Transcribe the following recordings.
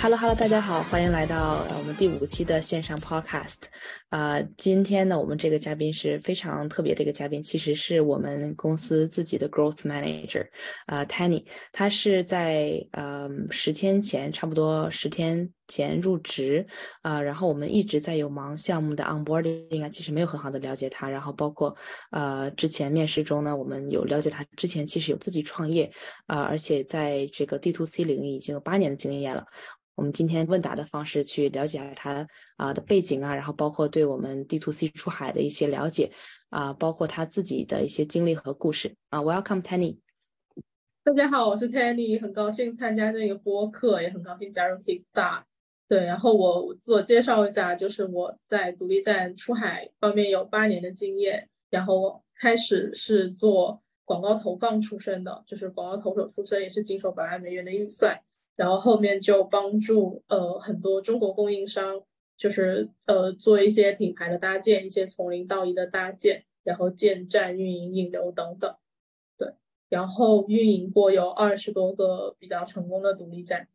Hello Hello，大家好，欢迎来到我们第五期的线上 Podcast。啊，今天呢，我们这个嘉宾是非常特别的一个嘉宾，其实是我们公司自己的 Growth Manager，啊，Tanny，他是在呃十天前，差不多十天前入职，啊，然后我们一直在有忙项目的 Onboarding 啊，其实没有很好的了解他，然后包括呃之前面试中呢，我们有了解他之前其实有自己创业，啊，而且在这个 D to C 领域已经有八年的经验了。我们今天问答的方式去了解他啊的背景啊，然后包括对我们 D to C 出海的一些了解啊，包括他自己的一些经历和故事啊。Welcome Tanny。大家好，我是 Tanny，很高兴参加这个播客，也很高兴加入 Kickstar。对，然后我自我介绍一下，就是我在独立站出海方面有八年的经验，然后我开始是做广告投放出身的，就是广告投手出身，也是经手百万美元的预算。然后后面就帮助呃很多中国供应商，就是呃做一些品牌的搭建，一些从零到一的搭建，然后建站、运营、引流等等，对，然后运营过有二十多个比较成功的独立站，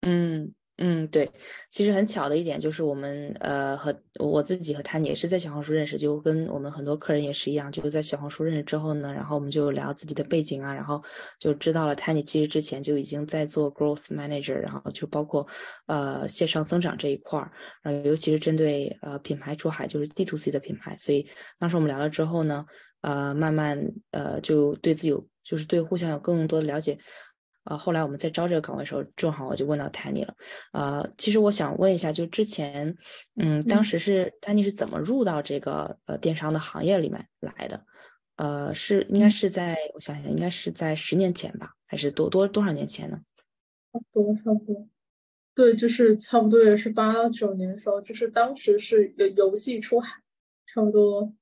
嗯。嗯，对，其实很巧的一点就是我们呃和我自己和他也是在小红书认识，就跟我们很多客人也是一样，就是在小红书认识之后呢，然后我们就聊自己的背景啊，然后就知道了 Tanny 其实之前就已经在做 Growth Manager，然后就包括呃线上增长这一块儿，然后尤其是针对呃品牌出海，就是 D to C 的品牌，所以当时我们聊了之后呢，呃慢慢呃就对自己有就是对互相有更多的了解。啊，后来我们在招这个岗位的时候，正好我就问到 Tanny 了。呃，其实我想问一下，就之前，嗯，当时是 Tanny 是怎么入到这个呃电商的行业里面来的？呃，是应该是在我想想，应该是在十年前吧，还是多多多少年前呢？差不多，差不多。对，就是差不多也是八九年的时候，就是当时是游游戏出海，差不多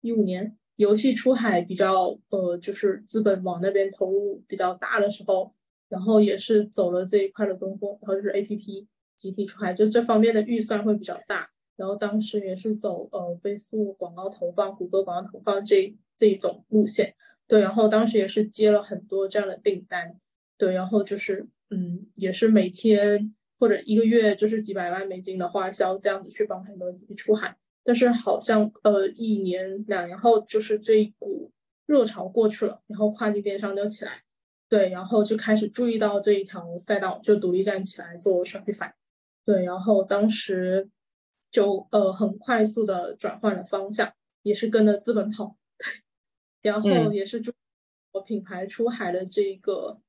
一五年。游戏出海比较呃，就是资本往那边投入比较大的时候。然后也是走了这一块的东风，然后就是 A P P 集体出海，就这方面的预算会比较大。然后当时也是走呃飞速广告投放、谷歌广告投放这这一种路线，对。然后当时也是接了很多这样的订单，对。然后就是嗯，也是每天或者一个月就是几百万美金的花销这样子去帮很多出海。但是好像呃一年两年后就是这一股热潮过去了，然后跨境电商就起来。对，然后就开始注意到这一条赛道，就独立站起来做 Shopify。对，然后当时就呃很快速的转换了方向，也是跟着资本跑。对，然后也是注我品牌出海的这一个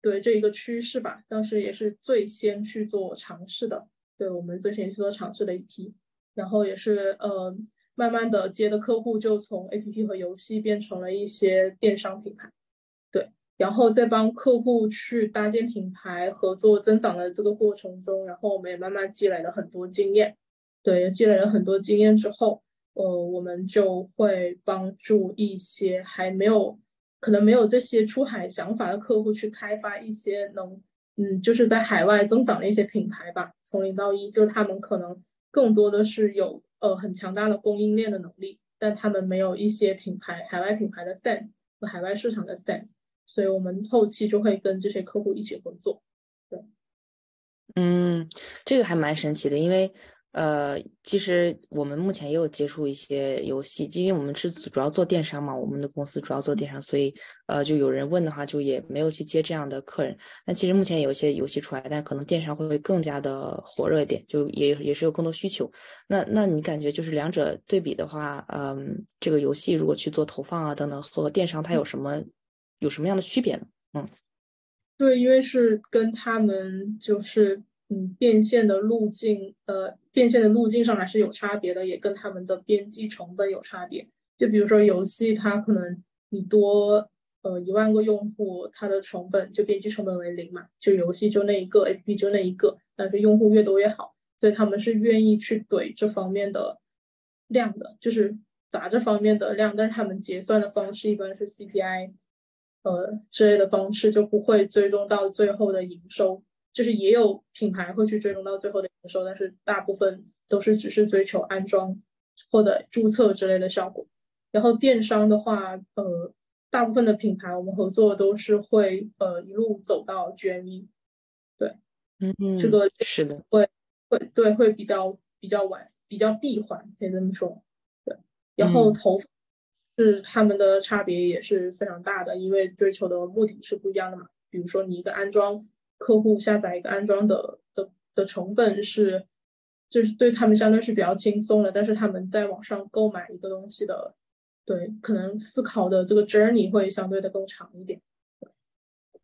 对这一个趋势吧，当时也是最先去做尝试的，对我们最先去做尝试的一批。然后也是呃慢慢的接的客户就从 APP 和游戏变成了一些电商品牌。然后在帮客户去搭建品牌、合作增长的这个过程中，然后我们也慢慢积累了很多经验。对，积累了很多经验之后，呃，我们就会帮助一些还没有可能没有这些出海想法的客户去开发一些能，嗯，就是在海外增长的一些品牌吧。从零到一，就是他们可能更多的是有呃很强大的供应链的能力，但他们没有一些品牌海外品牌的 sense 和海外市场的 sense。所以我们后期就会跟这些客户一起合作，对，嗯，这个还蛮神奇的，因为呃，其实我们目前也有接触一些游戏，因为我们是主要做电商嘛，我们的公司主要做电商，所以呃，就有人问的话，就也没有去接这样的客人。那其实目前有一些游戏出来，但可能电商会会更加的火热一点，就也也是有更多需求。那那你感觉就是两者对比的话，嗯，这个游戏如果去做投放啊等等，和电商它有什么？有什么样的区别呢？嗯，对，因为是跟他们就是嗯变现的路径呃变现的路径上还是有差别的，也跟他们的边际成本有差别。就比如说游戏，它可能你多呃一万个用户，它的成本就边际成本为零嘛，就游戏就那一个，APP 就那一个，但是用户越多越好，所以他们是愿意去怼这方面的量的，就是砸这方面的量，但是他们结算的方式一般是 CPI。呃，之类的方式就不会追踪到最后的营收，就是也有品牌会去追踪到最后的营收，但是大部分都是只是追求安装或者注册之类的效果。然后电商的话，呃，大部分的品牌我们合作都是会呃一路走到 GMV，对，嗯嗯，这个是的，会会对会比较比较晚，比较闭环，可以这么说。对，然后头是他们的差别也是非常大的，因为追求的目的是不一样的嘛。比如说你一个安装，客户下载一个安装的的的成本是，就是对他们相对是比较轻松的，但是他们在网上购买一个东西的，对，可能思考的这个 journey 会相对的更长一点。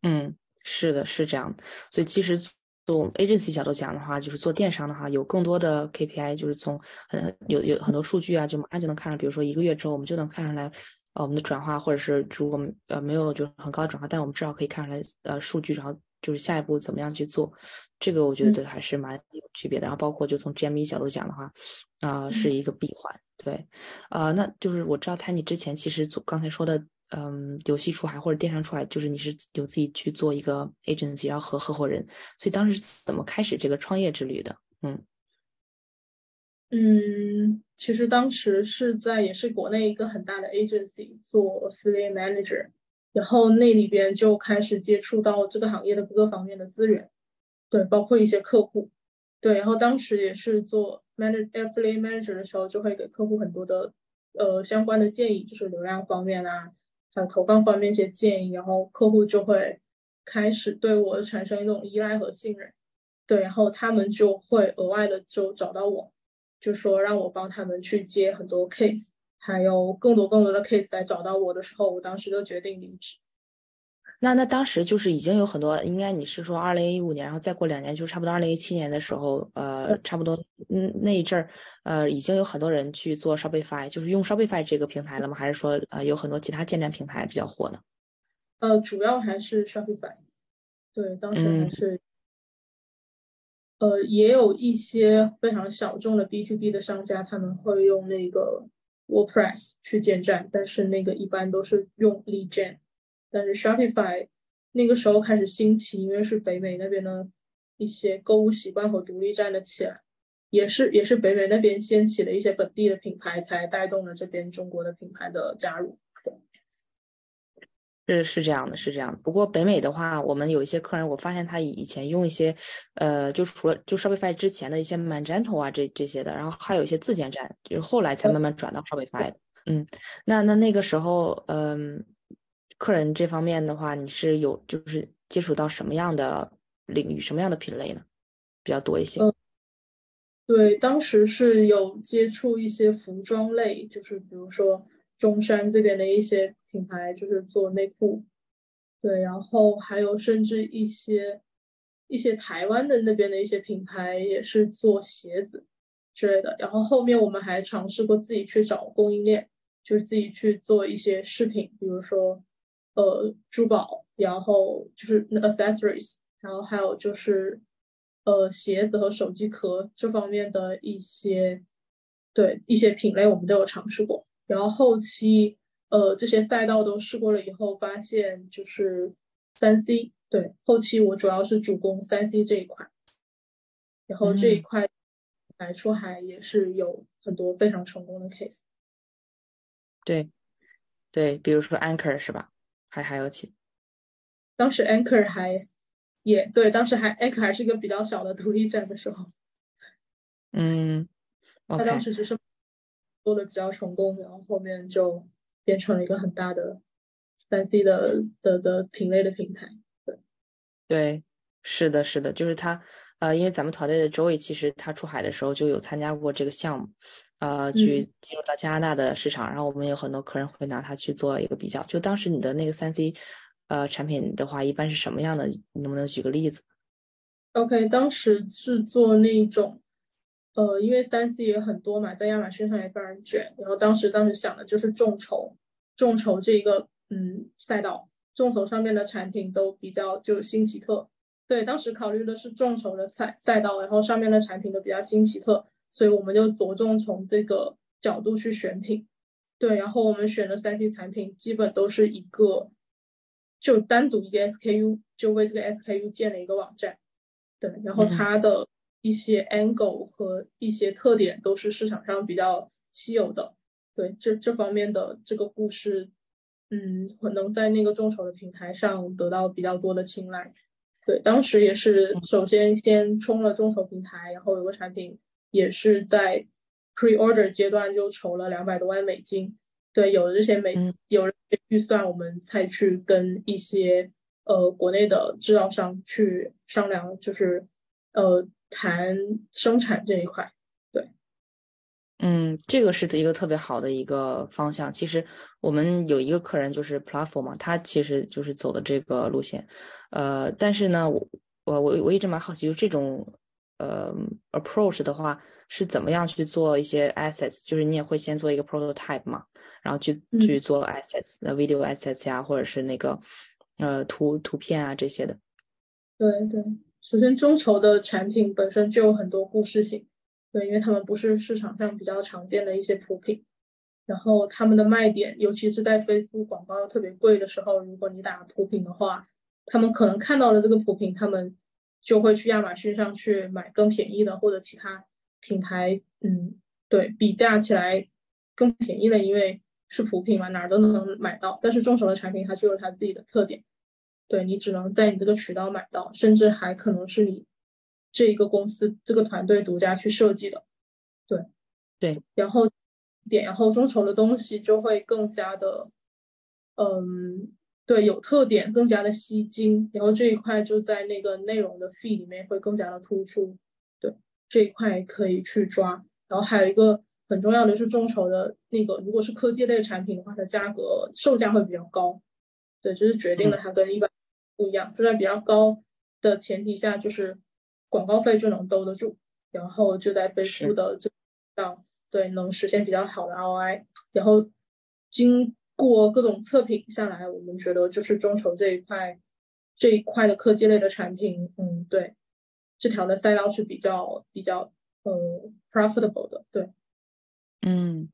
嗯，是的，是这样。所以其实从 agency 角度讲的话，就是做电商的话，有更多的 KPI，就是从很有有很多数据啊，就马上就能看上，比如说一个月之后，我们就能看出来，呃，我们的转化，或者是如果呃没有就是很高的转化，但我们至少可以看出来呃数据，然后就是下一步怎么样去做，这个我觉得还是蛮有区别的。然后包括就从 GME 角度讲的话，啊，是一个闭环，对，呃，那就是我知道 Tiny 之前其实做刚才说的。嗯，游戏出海或者电商出海，就是你是有自己去做一个 agency，然后和合伙人，所以当时怎么开始这个创业之旅的？嗯嗯，其实当时是在也是国内一个很大的 agency 做 affiliate manager，然后那里边就开始接触到这个行业的各个方面的资源，对，包括一些客户，对，然后当时也是做 manager affiliate manager 的时候，就会给客户很多的呃相关的建议，就是流量方面啊。呃投放方面一些建议，然后客户就会开始对我产生一种依赖和信任，对，然后他们就会额外的就找到我，就说让我帮他们去接很多 case，还有更多更多的 case 来找到我的时候，我当时就决定离职。那那当时就是已经有很多，应该你是说二零一五年，然后再过两年，就差不多二零一七年的时候，呃，差不多嗯那一阵儿，呃，已经有很多人去做 Shopify，就是用 Shopify 这个平台了吗？还是说呃有很多其他建站平台比较火呢？呃，主要还是 Shopify，对，当时还是，呃，也有一些非常小众的 B to B 的商家，他们会用那个 WordPress 去建站，但是那个一般都是用 Lead Gen。但是 Shopify 那个时候开始兴起，因为是北美那边的一些购物习惯和独立站了起来，也是也是北美那边掀起了一些本地的品牌，才带动了这边中国的品牌的加入。是是这样的，是这样的。不过北美的话，我们有一些客人，我发现他以前用一些呃，就除了就 Shopify 之前的一些 Magento 啊这这些的，然后还有一些自建站，就是后来才慢慢转到 Shopify 的。嗯，那那那个时候，嗯。客人这方面的话，你是有就是接触到什么样的领域、什么样的品类呢？比较多一些。嗯，对，当时是有接触一些服装类，就是比如说中山这边的一些品牌，就是做内裤。对，然后还有甚至一些一些台湾的那边的一些品牌也是做鞋子之类的。然后后面我们还尝试过自己去找供应链，就是自己去做一些饰品，比如说。呃，珠宝，然后就是 accessories，然后还有就是呃鞋子和手机壳这方面的一些，对一些品类我们都有尝试过。然后后期呃这些赛道都试过了以后，发现就是三 C，对后期我主要是主攻三 C 这一块，然后这一块来说还也是有很多非常成功的 case。对，对，比如说 Anchor 是吧？还还有其，当时 Anchor 还也对，当时还 Anchor 还是一个比较小的独立站的时候，嗯，他当时只是做的比较成功，然后后面就变成了一个很大的三 C 的的的品类的平台，对，对，是的，是的，就是他，呃，因为咱们团队的 Joey 其实他出海的时候就有参加过这个项目。呃，去进入到加拿大的市场，然后我们有很多客人会拿它去做一个比较。就当时你的那个三 C 呃产品的话，一般是什么样的？你能不能举个例子？OK，当时是做那种呃，因为三 C 也很多嘛，在亚马逊上也非常卷。然后当时当时想的就是众筹，众筹这一个嗯赛道，众筹上面的产品都比较就新奇特。对，当时考虑的是众筹的赛赛道，然后上面的产品都比较新奇特。所以我们就着重从这个角度去选品，对，然后我们选的三 C 产品基本都是一个，就单独一个 SKU，就为这个 SKU 建了一个网站，对，然后它的一些 angle 和一些特点都是市场上比较稀有的，对，这这方面的这个故事，嗯，可能在那个众筹的平台上得到比较多的青睐。对，当时也是首先先冲了众筹平台，然后有个产品也是在 pre order 阶段就筹了两百多万美金。对，有了这些美有了预算，我们才去跟一些呃国内的制造商去商量，就是呃谈生产这一块。对，嗯，这个是一个特别好的一个方向。其实我们有一个客人就是 Platform 嘛，他其实就是走的这个路线。呃，但是呢，我我我我一直蛮好奇，就这种呃 approach 的话，是怎么样去做一些 assets？就是你也会先做一个 prototype 嘛，然后去去做 assets，呃 video assets 呀，或者是那个呃图图片啊这些的。对对，首先众筹的产品本身就有很多故事性，对，因为他们不是市场上比较常见的一些普品，然后他们的卖点，尤其是在 Facebook 广告特别贵的时候，如果你打普品的话。他们可能看到了这个普品，他们就会去亚马逊上去买更便宜的，或者其他品牌，嗯，对比价起来更便宜的，因为是普品嘛，哪儿都能买到。但是众筹的产品它就有它自己的特点，对你只能在你这个渠道买到，甚至还可能是你这一个公司这个团队独家去设计的，对对，然后点然后众筹的东西就会更加的，嗯。对，有特点，更加的吸睛，然后这一块就在那个内容的 feed 里面会更加的突出。对，这一块可以去抓。然后还有一个很重要的是众筹的那个，如果是科技类产品的话，它价格售价会比较高。对，就是决定了它跟一般不一样，就在比较高的前提下，就是广告费就能兜得住，然后就在飞书的这上，对，能实现比较好的 ROI。然后经过各种测评下来，我们觉得就是众筹这一块这一块的科技类的产品，嗯，对，这条的赛道是比较比较呃 profitable 的，对。嗯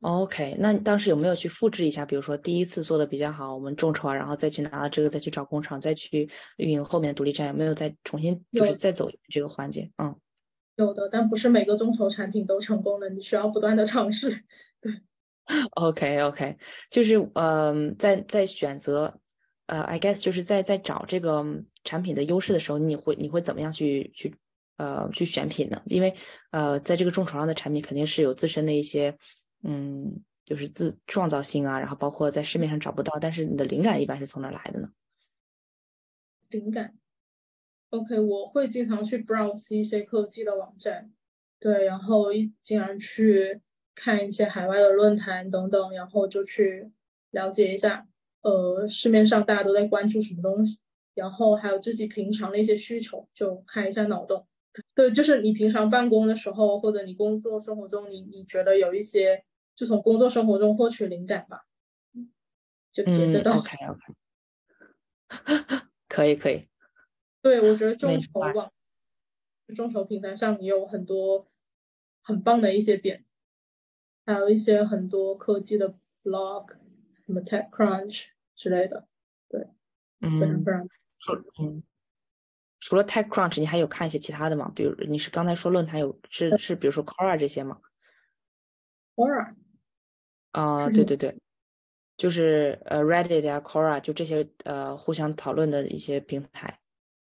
，OK，那你当时有没有去复制一下？比如说第一次做的比较好，我们众筹，然后再去拿了这个，再去找工厂，再去运营后面独立站，有没有再重新就是再走这个环节？嗯，有的，但不是每个众筹产品都成功的，你需要不断的尝试，对。OK OK，就是呃，在在选择呃，I guess 就是在在找这个产品的优势的时候，你会你会怎么样去去呃去选品呢？因为呃，在这个众筹上的产品肯定是有自身的一些嗯，就是自创造性啊，然后包括在市面上找不到，但是你的灵感一般是从哪来的呢？灵感，OK，我会经常去 browse 一些科技的网站，对，然后一经常去。看一些海外的论坛等等，然后就去了解一下，呃，市面上大家都在关注什么东西，然后还有自己平常的一些需求，就开一下脑洞。对，就是你平常办公的时候，或者你工作生活中，你你觉得有一些，就从工作生活中获取灵感吧，就接得到。OK OK，可以可以。对，我觉得众筹网，众筹平台上也有很多很棒的一些点。还有一些很多科技的 blog，什么 TechCrunch 之类的，对，嗯，非常非常，嗯，除了 TechCrunch，你还有看一些其他的吗？比如你是刚才说论坛有是是比如说 Quora 这些吗？Quora，啊，对对对，就是呃 Reddit 啊 Quora 就这些呃互相讨论的一些平台，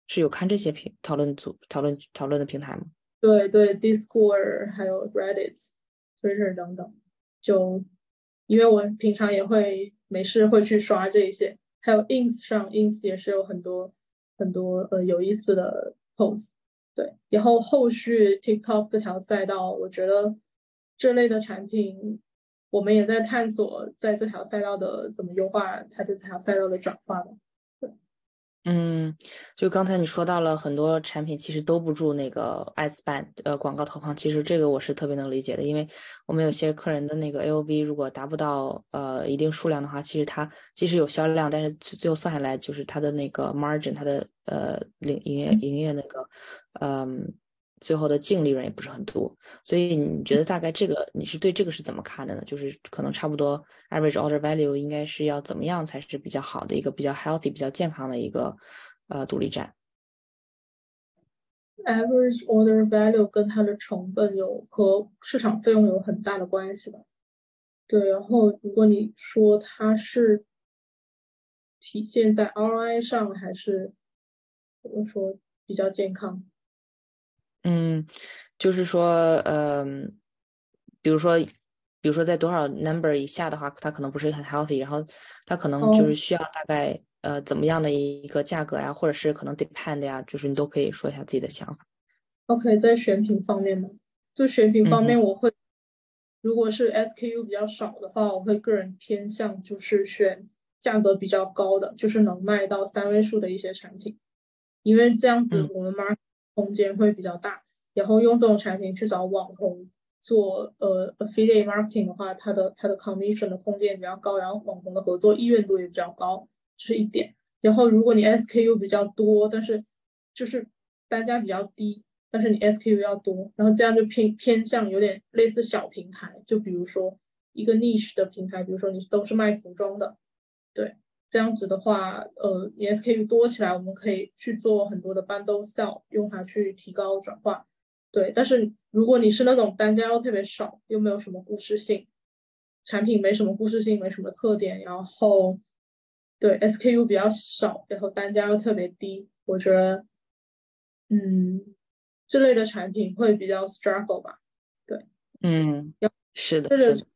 是有看这些平讨论组讨论讨论的平台吗？对对，Discord 还有 Reddit。Twitter 等等，就因为我平常也会没事会去刷这一些，还有 Ins 上 Ins 也是有很多很多呃有意思的 post，对，然后后续 TikTok 这条赛道，我觉得这类的产品，我们也在探索在这条赛道的怎么优化它这条赛道的转化吧。嗯，就刚才你说到了很多产品其实都不住那个 S ban 呃广告投放，其实这个我是特别能理解的，因为我们有些客人的那个 AOV 如果达不到呃一定数量的话，其实它即使有销量，但是最后算下来就是它的那个 margin，它的呃营营业营业那个嗯。最后的净利润也不是很多，所以你觉得大概这个你是对这个是怎么看的呢？就是可能差不多 average order value 应该是要怎么样才是比较好的一个比较 healthy 比较健康的一个呃独立站？average order value 跟它的成本有和市场费用有很大的关系吧？对，然后如果你说它是体现在 ROI 上还是怎么说比较健康？嗯，就是说，嗯，比如说，比如说在多少 number 以下的话，它可能不是很 healthy，然后它可能就是需要大概呃怎么样的一个价格呀，或者是可能 depend 呀，就是你都可以说一下自己的想法。OK，在选品方面呢，就选品方面我会，如果是 SKU 比较少的话，我会个人偏向就是选价格比较高的，就是能卖到三位数的一些产品，因为这样子我们 mark 空间会比较大，然后用这种产品去找网红做呃 affiliate marketing 的话，它的它的 commission 的空间比较高，然后网红的合作意愿度也比较高，这是一点。然后如果你 SKU 比较多，但是就是单价比较低。但是你 SKU 要多，然后这样就偏偏向有点类似小平台，就比如说一个 niche 的平台，比如说你都是卖服装的，对，这样子的话，呃，你 SKU 多起来，我们可以去做很多的 bundle sell，用它去提高转化，对。但是如果你是那种单价又特别少，又没有什么故事性，产品没什么故事性，没什么特点，然后对 SKU 比较少，然后单价又特别低，我觉得，嗯。这类的产品会比较 struggle 吧，对，嗯，要是的，是的，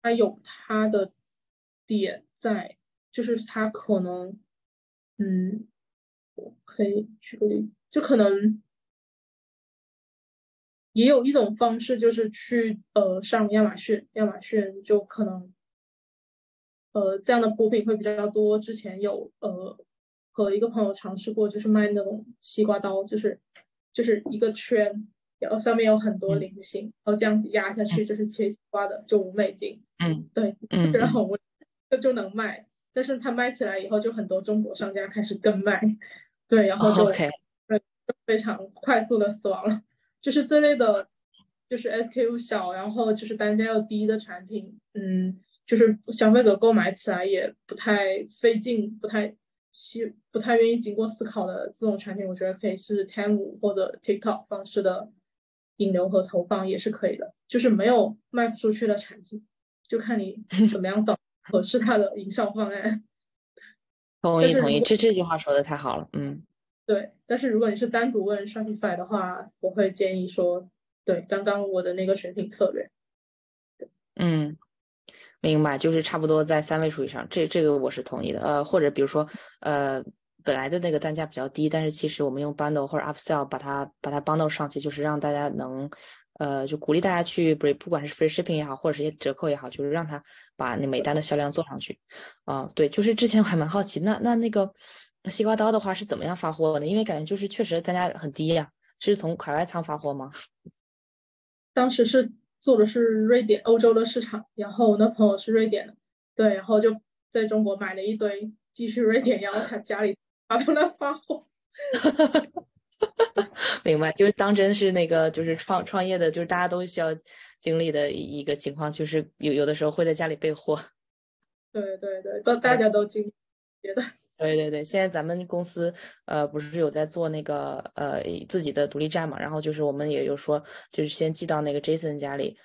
它有它的点在，就是他可能，嗯，我可以举个例子，就可能也有一种方式，就是去呃上亚马逊，亚马逊就可能，呃这样的补品会比较多。之前有呃和一个朋友尝试过，就是卖那种西瓜刀，就是。就是一个圈，然后上面有很多菱形，然后这样子压下去就是切西瓜的，就五美金。嗯，对，嗯，觉得很微，这就能卖。但是它卖起来以后，就很多中国商家开始跟卖，对，然后就对，非常快速的死亡了。就是这类的，就是 SKU 小，然后就是单价又低的产品，嗯，就是消费者购买起来也不太费劲，不太。希不太愿意经过思考的这种产品，我觉得可以是 Temu 或者 TikTok 方式的引流和投放也是可以的。就是没有卖不出去的产品，就看你怎么样找合适他的营销方案。同意同意，这这句话说的太好了，嗯。对，但是如果你是单独问 Shopify 的话，我会建议说，对刚刚我的那个选品策略。嗯。明白，就是差不多在三位数以上，这这个我是同意的。呃，或者比如说，呃，本来的那个单价比较低，但是其实我们用 bundle 或者 upsell 把它把它 bundle 上去，就是让大家能，呃，就鼓励大家去，不不管是 free shipping 也好，或者是些折扣也好，就是让他把那每单的销量做上去。啊，对，就是之前我还蛮好奇，那那那个西瓜刀的话是怎么样发货的？因为感觉就是确实单价很低呀，是从海外仓发货吗？当时是。做的是瑞典、欧洲的市场，然后我那朋友是瑞典的，对，然后就在中国买了一堆，继续瑞典，然后他家里发 到那发货。明白，就是当真是那个就是创创业的，就是大家都需要经历的一个情况，就是有有的时候会在家里备货。对对对，都大家都经觉得。对对对，现在咱们公司呃不是有在做那个呃自己的独立站嘛，然后就是我们也有说就是先寄到那个 Jason 家里，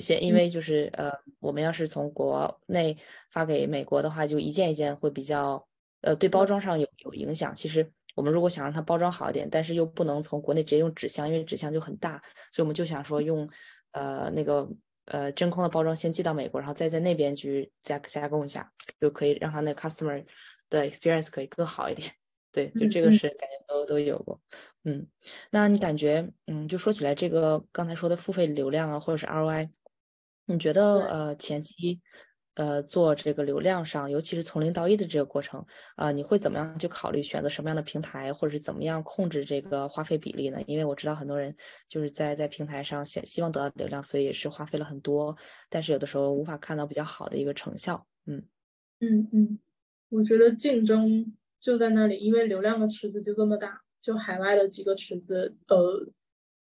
先因为就是呃我们要是从国内发给美国的话，就一件一件会比较呃对包装上有有影响。其实我们如果想让它包装好一点，但是又不能从国内直接用纸箱，因为纸箱就很大，所以我们就想说用呃那个呃真空的包装先寄到美国，然后再在那边去加加工一下，就可以让它那个 customer。的 experience 可以更好一点，对，就这个是感觉都都有过，嗯，那你感觉，嗯，就说起来这个刚才说的付费流量啊，或者是 ROI，你觉得呃前期呃做这个流量上，尤其是从零到一的这个过程啊，你会怎么样去考虑选择什么样的平台，或者是怎么样控制这个花费比例呢？因为我知道很多人就是在在平台上想希望得到流量，所以也是花费了很多，但是有的时候无法看到比较好的一个成效，嗯嗯嗯。我觉得竞争就在那里，因为流量的池子就这么大，就海外的几个池子，呃，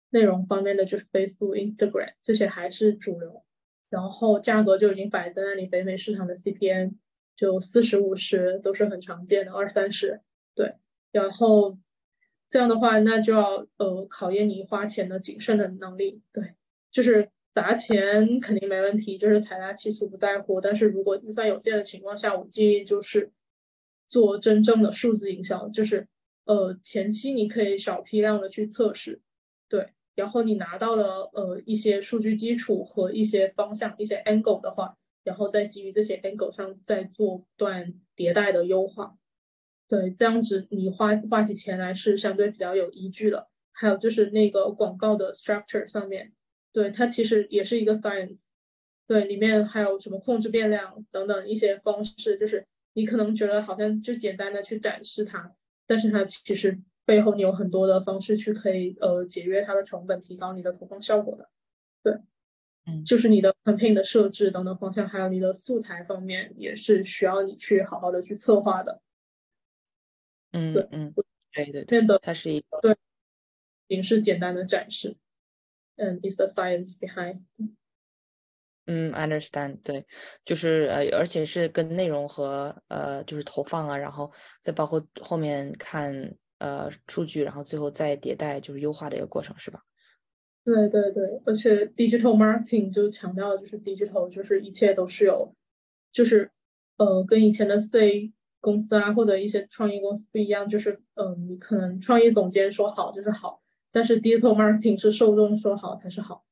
内容方面的就是 Facebook、Instagram 这些还是主流，然后价格就已经摆在那里，北美市场的 CPM 就四十五十都是很常见的，二三十，对，然后这样的话，那就要呃考验你花钱的谨慎的能力，对，就是砸钱肯定没问题，就是财大气粗不在乎，但是如果预算有限的情况下，我建议就是。做真正的数字营销，就是呃前期你可以小批量的去测试，对，然后你拿到了呃一些数据基础和一些方向一些 angle 的话，然后再基于这些 angle 上再做段迭代的优化，对，这样子你花花起钱来是相对比较有依据的。还有就是那个广告的 structure 上面，对它其实也是一个 science，对，里面还有什么控制变量等等一些方式，就是你可能觉得好像就简单的去展示它，但是它其实背后你有很多的方式去可以呃节约它的成本，提高你的投放效果的，对，嗯，就是你的 campaign 的设置等等方向，还有你的素材方面也是需要你去好好的去策划的，嗯，对，嗯，对对对，它是一个对。形式简单的展示，嗯，is the science behind。嗯，understand，对，就是呃，而且是跟内容和呃，就是投放啊，然后再包括后面看呃数据，然后最后再迭代，就是优化的一个过程，是吧？对对对，而且 digital marketing 就强调就是 digital，就是一切都是有，就是呃，跟以前的 C 公司啊或者一些创意公司不一样，就是嗯，你可能创意总监说好就是好。但是 digital marketing 是受众说好才是好，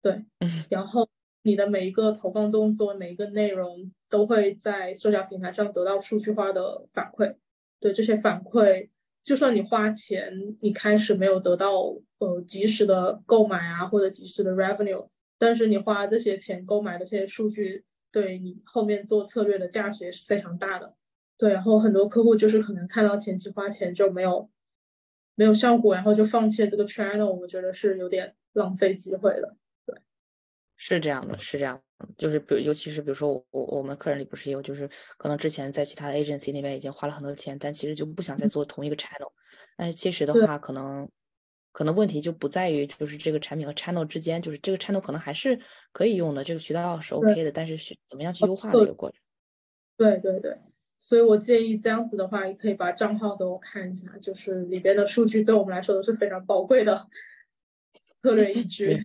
对，然后你的每一个投放动作，每一个内容都会在社交平台上得到数据化的反馈，对这些反馈，就算你花钱，你开始没有得到呃及时的购买啊或者及时的 revenue，但是你花这些钱购买的这些数据，对你后面做策略的价值也是非常大的，对，然后很多客户就是可能看到前期花钱就没有。没有效果，然后就放弃了这个 channel，我觉得是有点浪费机会的。对，是这样的，是这样，就是比，尤其是比如说我我们客人里不是有，就是可能之前在其他的 agency 那边已经花了很多钱，但其实就不想再做同一个 channel。但是其实的话，可能可能问题就不在于就是这个产品和 channel 之间，就是这个 channel 可能还是可以用的，这个渠道是 OK 的，但是是怎么样去优化的一个过程。对对对。所以我建议这样子的话，也可以把账号给我看一下，就是里边的数据对我们来说都是非常宝贵的 策略依据。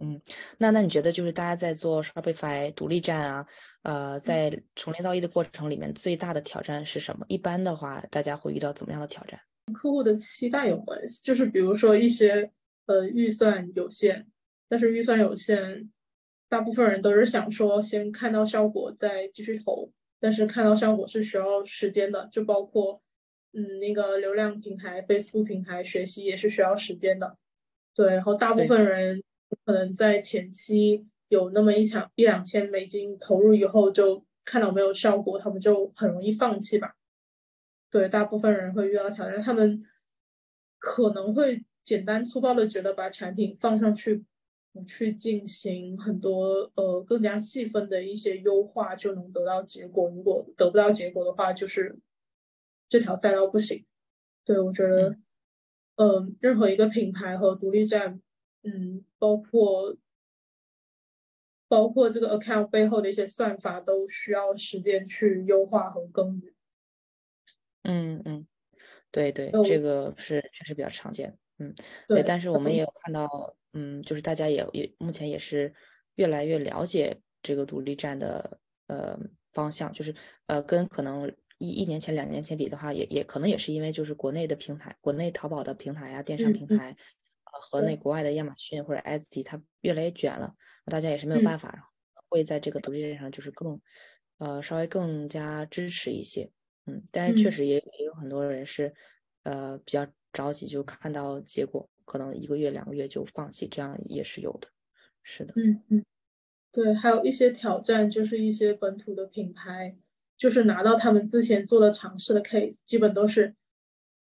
嗯，那那你觉得就是大家在做 Shopify 独立站啊，呃，在从零到一的过程里面，最大的挑战是什么？一般的话，大家会遇到怎么样的挑战？客户的期待有关系，就是比如说一些呃预算有限，但是预算有限，大部分人都是想说先看到效果再继续投。但是看到效果是需要时间的，就包括嗯那个流量平台、Facebook 平台学习也是需要时间的。对，然后大部分人可能在前期有那么一场一两千美金投入以后，就看到没有效果，他们就很容易放弃吧。对，大部分人会遇到挑战，他们可能会简单粗暴的觉得把产品放上去。去进行很多呃更加细分的一些优化，就能得到结果。如果得不到结果的话，就是这条赛道不行。对我觉得，嗯，任何一个品牌和独立站，嗯，包括包括这个 account 背后的一些算法，都需要时间去优化和耕耘。嗯嗯，对对，这个是确实比较常见。嗯，对，但是我们也有看到。嗯，就是大家也也目前也是越来越了解这个独立站的呃方向，就是呃跟可能一一年前两年前比的话，也也可能也是因为就是国内的平台，国内淘宝的平台呀，电商平台呃和那国外的亚马逊或者 Etsy 它越来越卷了，大家也是没有办法，会在这个独立站上就是更呃稍微更加支持一些，嗯，但是确实也也有很多人是呃比较着急，就看到结果。可能一个月两个月就放弃，这样也是有的，是的。嗯嗯，对，还有一些挑战就是一些本土的品牌，就是拿到他们之前做的尝试的 case，基本都是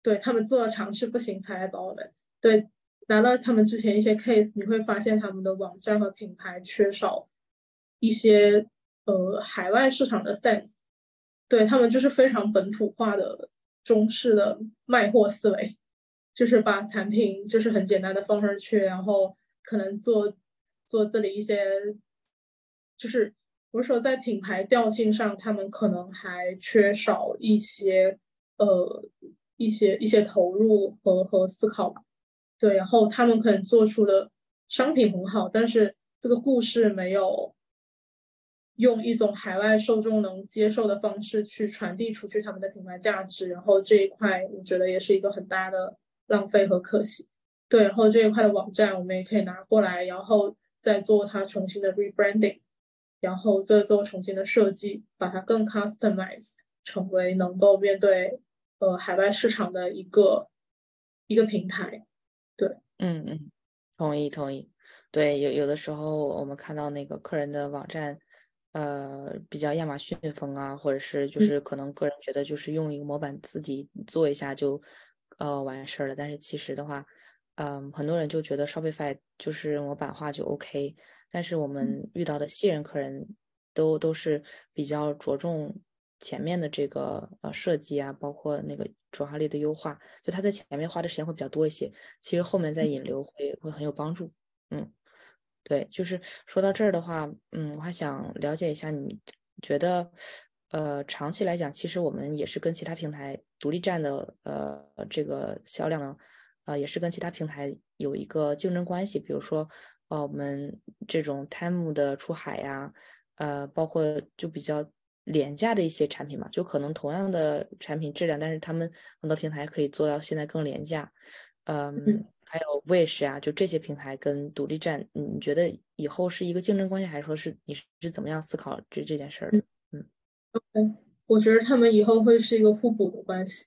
对他们做的尝试不行才来找我们。对，拿到他们之前一些 case，你会发现他们的网站和品牌缺少一些呃海外市场的 sense，对他们就是非常本土化的中式的卖货思维。就是把产品就是很简单的放上去，然后可能做做这里一些，就是我说在品牌调性上，他们可能还缺少一些呃一些一些投入和和思考吧。对，然后他们可能做出的商品很好，但是这个故事没有用一种海外受众能接受的方式去传递出去他们的品牌价值，然后这一块我觉得也是一个很大的浪费和可惜。对，然后这一块的网站我们也可以拿过来，然后再做它重新的 rebranding，然后再做重新的设计，把它更 customize 成为能够面对呃海外市场的一个一个平台。对，嗯嗯，同意同意。对，有有的时候我们看到那个客人的网站，呃，比较亚马逊风啊，或者是就是可能个人觉得就是用一个模板自己做一下就呃完事儿了，但是其实的话。嗯，很多人就觉得 Shopify 就是模板化就 OK，但是我们遇到的信任客人都都是比较着重前面的这个呃设计啊，包括那个转化率的优化，就他在前面花的时间会比较多一些，其实后面再引流会会很有帮助。嗯，对，就是说到这儿的话，嗯，我还想了解一下，你觉得呃长期来讲，其实我们也是跟其他平台独立站的呃这个销量呢。呃，也是跟其他平台有一个竞争关系，比如说，呃，我们这种 Time 的出海呀，呃，包括就比较廉价的一些产品嘛，就可能同样的产品质量，但是他们很多平台可以做到现在更廉价，嗯，还有 Wish 啊，就这些平台跟独立站，你觉得以后是一个竞争关系，还是说是你是怎么样思考这这件事的？嗯，OK，我觉得他们以后会是一个互补的关系。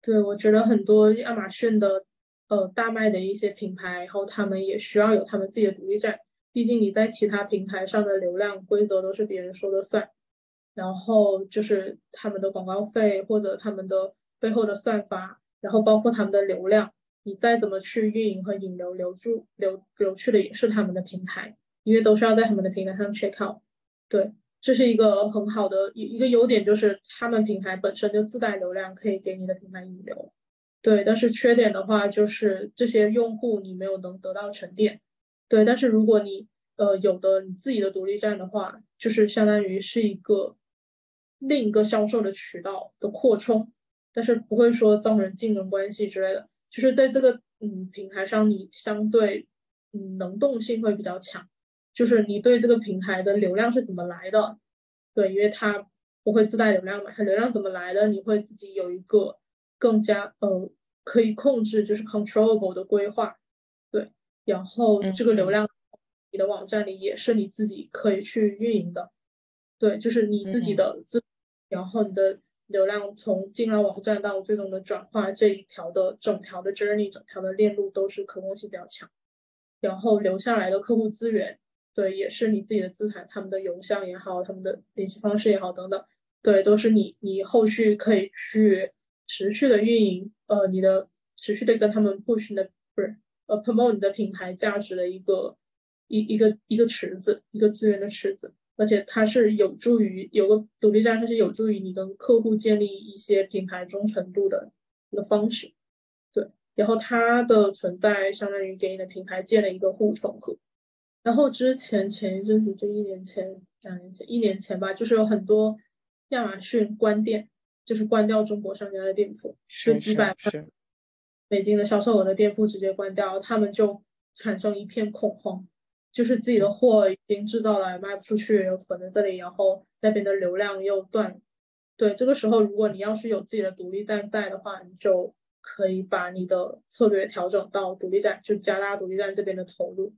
对，我觉得很多亚马逊的呃大卖的一些品牌，然后他们也需要有他们自己的独立站，毕竟你在其他平台上的流量规则都是别人说了算，然后就是他们的广告费或者他们的背后的算法，然后包括他们的流量，你再怎么去运营和引流留住留留去的也是他们的平台，因为都是要在他们的平台上 check out，对。这是一个很好的一一个优点，就是他们平台本身就自带流量，可以给你的平台引流。对，但是缺点的话就是这些用户你没有能得到沉淀。对，但是如果你呃有的你自己的独立站的话，就是相当于是一个另一个销售的渠道的扩充，但是不会说造成竞争关系之类的。就是在这个嗯平台上，你相对嗯能动性会比较强。就是你对这个平台的流量是怎么来的？对，因为它不会自带流量嘛，它流量怎么来的？你会自己有一个更加呃可以控制，就是 controllable 的规划，对。然后这个流量你的网站里也是你自己可以去运营的，对，就是你自己的自，然后你的流量从进了网站到最终的转化这一条的整条的 journey，整条的链路都是可控性比较强，然后留下来的客户资源。对，也是你自己的资产，他们的邮箱也好，他们的联系方式也好，等等，对，都是你你后续可以去持续的运营，呃，你的持续的跟他们 push 的不是呃 promote 你的品牌价值的一个一一个一个池子，一个资源的池子，而且它是有助于有个独立站，它是有助于你跟客户建立一些品牌忠诚度的一个方式，对，然后它的存在相当于给你的品牌建了一个护城河。然后之前前一阵子就一年前两年前一年前吧，就是有很多亚马逊关店，就是关掉中国商家的店铺，是几百万美金的销售额的店铺直接关掉，他们就产生一片恐慌，就是自己的货已经制造了卖不出去，又囤在这里，然后那边的流量又断。对，这个时候如果你要是有自己的独立站在的话，你就可以把你的策略调整到独立站，就加大独立站这边的投入。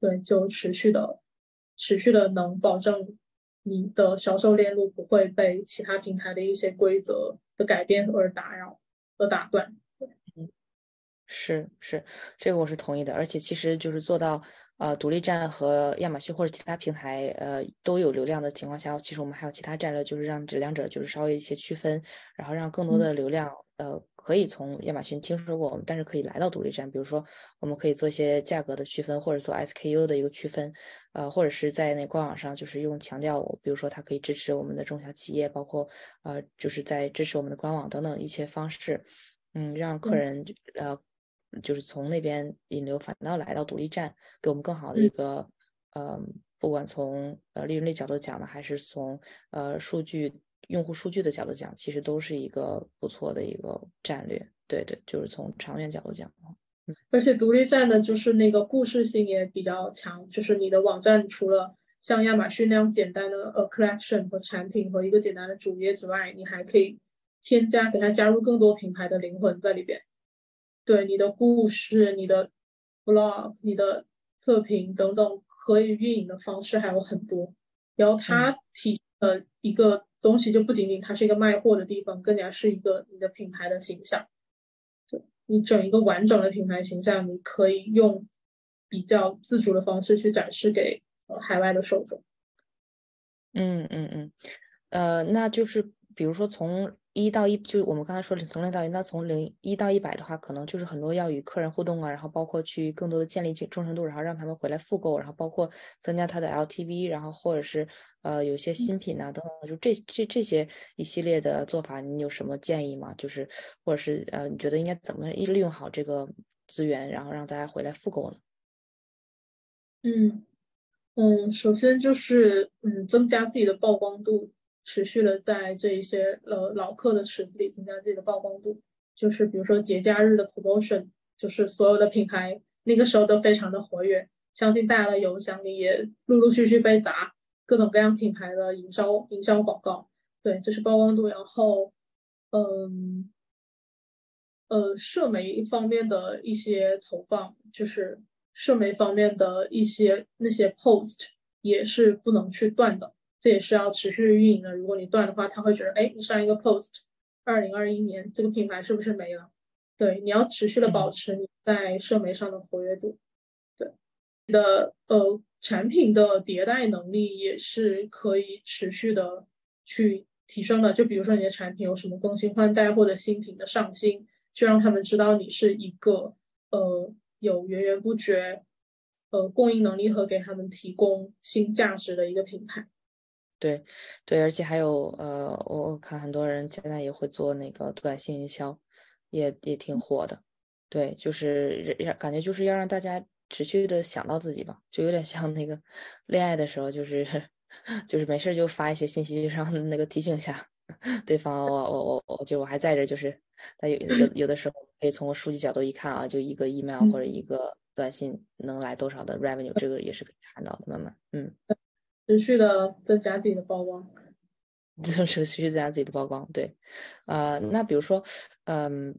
对，就持续的、持续的能保证你的销售链路不会被其他平台的一些规则的改变而打扰、而打断。嗯，是是，这个我是同意的。而且其实就是做到呃独立站和亚马逊或者其他平台呃都有流量的情况下，其实我们还有其他战略，就是让这两者就是稍微一些区分，然后让更多的流量呃。可以从亚马逊听说过我们，但是可以来到独立站。比如说，我们可以做一些价格的区分，或者做 SKU 的一个区分，呃，或者是在那官网上就是用强调，比如说它可以支持我们的中小企业，包括呃，就是在支持我们的官网等等一些方式，嗯，让客人呃，就是从那边引流反倒来到独立站，给我们更好的一个呃，不管从呃利润率角度讲呢，还是从呃数据。用户数据的角度讲，其实都是一个不错的一个战略。对对，就是从长远角度讲。而且独立站呢就是那个故事性也比较强，就是你的网站除了像亚马逊那样简单的呃 collection 和产品和一个简单的主页之外，你还可以添加给它加入更多品牌的灵魂在里边。对你的故事、你的 blog、你的测评等等可以运营的方式还有很多。然后它体呃一个东西就不仅仅它是一个卖货的地方，更加是一个你的品牌的形象。你整一个完整的品牌形象，你可以用比较自主的方式去展示给呃海外的受众。嗯嗯嗯，呃，那就是比如说从一到一，就我们刚才说从零到一，那从零一到一百的话，可能就是很多要与客人互动啊，然后包括去更多的建立忠诚度，然后让他们回来复购，然后包括增加他的 LTV，然后或者是呃有些新品啊等等，就这这这些一系列的做法，你有什么建议吗？就是或者是呃你觉得应该怎么利用好这个资源，然后让大家回来复购呢？嗯嗯，首先就是嗯增加自己的曝光度。持续的在这一些呃老客的池子里增加自己的曝光度，就是比如说节假日的 promotion，就是所有的品牌那个时候都非常的活跃，相信大家的邮箱里也陆陆续续被砸各种各样品牌的营销营销广告，对，这是曝光度。然后嗯呃社媒方面的一些投放，就是社媒方面的一些那些 post 也是不能去断的。这也是要持续运营的。如果你断的话，他会觉得，哎，你上一个 post，二零二一年这个品牌是不是没了？对，你要持续的保持你在社媒上的活跃度。对，你的呃产品的迭代能力也是可以持续的去提升的。就比如说你的产品有什么更新换代或者新品的上新，就让他们知道你是一个呃有源源不绝呃供应能力和给他们提供新价值的一个品牌。对，对，而且还有呃，我我看很多人现在也会做那个短信营销，也也挺火的。对，就是让感觉就是要让大家持续的想到自己吧，就有点像那个恋爱的时候，就是 就是没事就发一些信息，让那个提醒一下对方，我我我我就我还在这，就是他有有有的时候可以从数据角度一看啊，就一个 email 或者一个短信能来多少的 revenue，这个也是可以看到的，慢慢，嗯。持续的增加自己的曝光，就 是持续增加自己的曝光，对，呃，那比如说，嗯，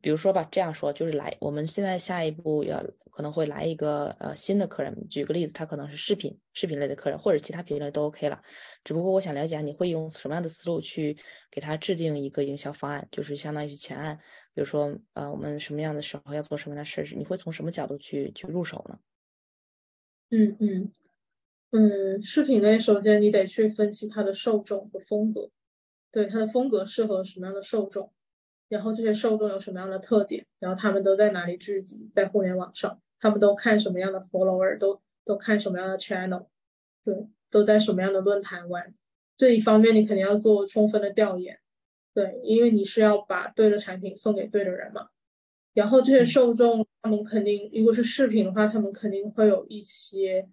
比如说吧，这样说就是来，我们现在下一步要可能会来一个呃新的客人，举个例子，他可能是视频视频类的客人，或者其他品类都 OK 了，只不过我想了解你会用什么样的思路去给他制定一个营销方案，就是相当于全案，比如说呃我们什么样的时候要做什么样的设置，你会从什么角度去去入手呢？嗯嗯。嗯，视频类首先你得去分析它的受众和风格，对它的风格适合什么样的受众，然后这些受众有什么样的特点，然后他们都在哪里聚集，在互联网上，他们都看什么样的 follower，都都看什么样的 channel，对，都在什么样的论坛玩，这一方面你肯定要做充分的调研，对，因为你是要把对的产品送给对的人嘛，然后这些受众他们肯定，如果是视频的话，他们肯定会有一些。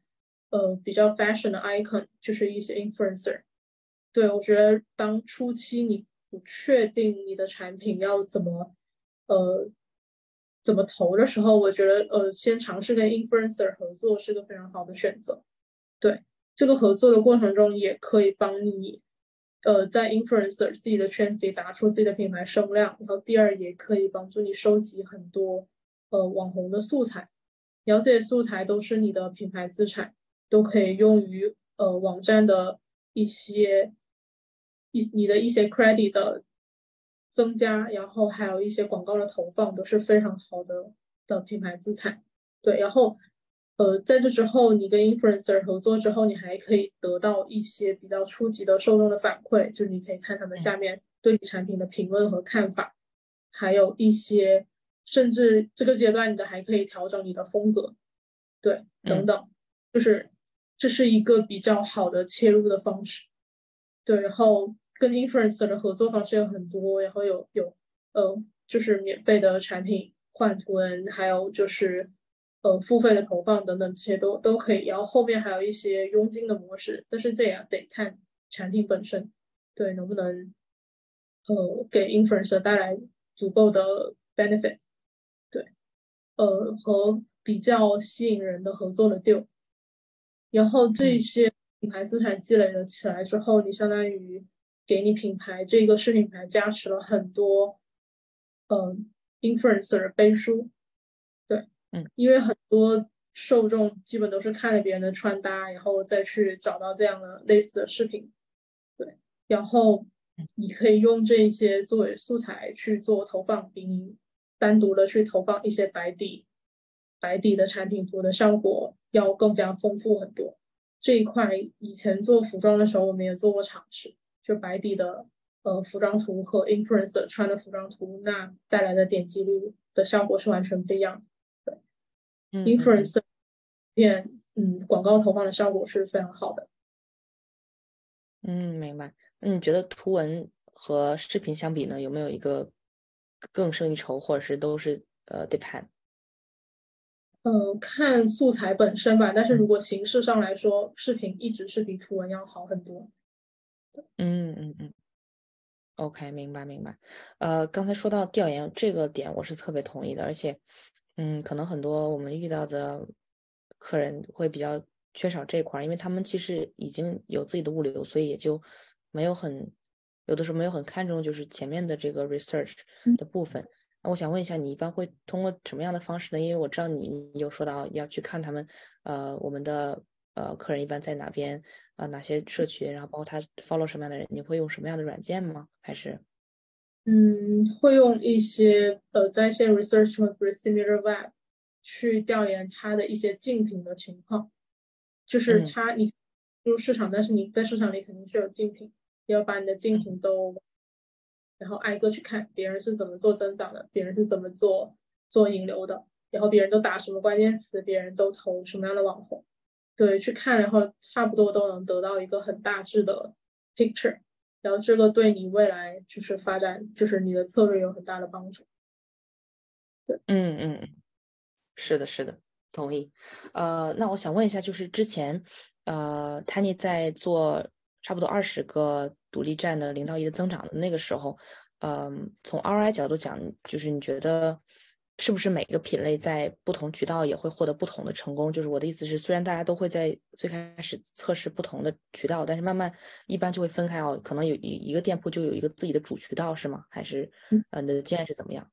呃，比较 fashion 的 icon 就是一些 influencer。对我觉得，当初期你不确定你的产品要怎么呃怎么投的时候，我觉得呃先尝试跟 influencer 合作是个非常好的选择。对这个合作的过程中，也可以帮你呃在 influencer 自己的圈子里打出自己的品牌声量。然后第二，也可以帮助你收集很多呃网红的素材，然后这些素材都是你的品牌资产。都可以用于呃网站的一些一你的一些 credit 的增加，然后还有一些广告的投放都是非常好的的品牌资产。对，然后呃在这之后，你跟 influencer 合作之后，你还可以得到一些比较初级的受众的反馈，就是你可以看他们下面对你产品的评论和看法，还有一些甚至这个阶段你的还可以调整你的风格，对，等等，就是。这是一个比较好的切入的方式，对，然后跟 influencer 的合作方式有很多，然后有有呃就是免费的产品换图文，还有就是呃付费的投放等等这些都都可以，然后后面还有一些佣金的模式，但是这也得看产品本身，对，能不能呃给 influencer 带来足够的 benefit，对，呃和比较吸引人的合作的 deal。然后这些品牌资产积累了起来之后，你相当于给你品牌这个视频品牌加持了很多，嗯，influencer 背书，对，嗯，因为很多受众基本都是看了别人的穿搭，然后再去找到这样的类似的视频，对，然后你可以用这些作为素材去做投放，比你单独的去投放一些白底白底的产品图的效果要更加丰富很多。这一块以前做服装的时候，我们也做过尝试，就白底的呃服装图和 influencer 穿的服装图，那带来的点击率的效果是完全不一样的。对，influencer 变嗯广告投放的效果是非常好的。嗯，明白。那你觉得图文和视频相比呢，有没有一个更胜一筹，或者是都是呃 depend？嗯，看素材本身吧，但是如果形式上来说，视频一直是比图文要好很多。嗯嗯嗯，OK，明白明白。呃，刚才说到调研这个点，我是特别同意的，而且，嗯，可能很多我们遇到的客人会比较缺少这块，因为他们其实已经有自己的物流，所以也就没有很有的时候没有很看重就是前面的这个 research 的部分。那我想问一下，你一般会通过什么样的方式呢？因为我知道你有说到要去看他们，呃，我们的呃客人一般在哪边，呃哪些社群，然后包括他 follow 什么样的人，你会用什么样的软件吗？还是？嗯，会用一些呃在线 research 和 similar web 去调研他的一些竞品的情况，就是他你入市场，但是你在市场里肯定是有竞品，要把你的竞品都。然后挨个去看别人是怎么做增长的，别人是怎么做做引流的，然后别人都打什么关键词，别人都投什么样的网红，对，去看，然后差不多都能得到一个很大致的 picture，然后这个对你未来就是发展，就是你的策略有很大的帮助。对，嗯嗯，是的，是的，同意。呃，那我想问一下，就是之前呃，Tani 在做。差不多二十个独立站的零到一的增长的那个时候，嗯，从 ROI 角度讲，就是你觉得是不是每个品类在不同渠道也会获得不同的成功？就是我的意思是，虽然大家都会在最开始测试不同的渠道，但是慢慢一般就会分开哦，可能有一一个店铺就有一个自己的主渠道是吗？还是呃你的经验是怎么样？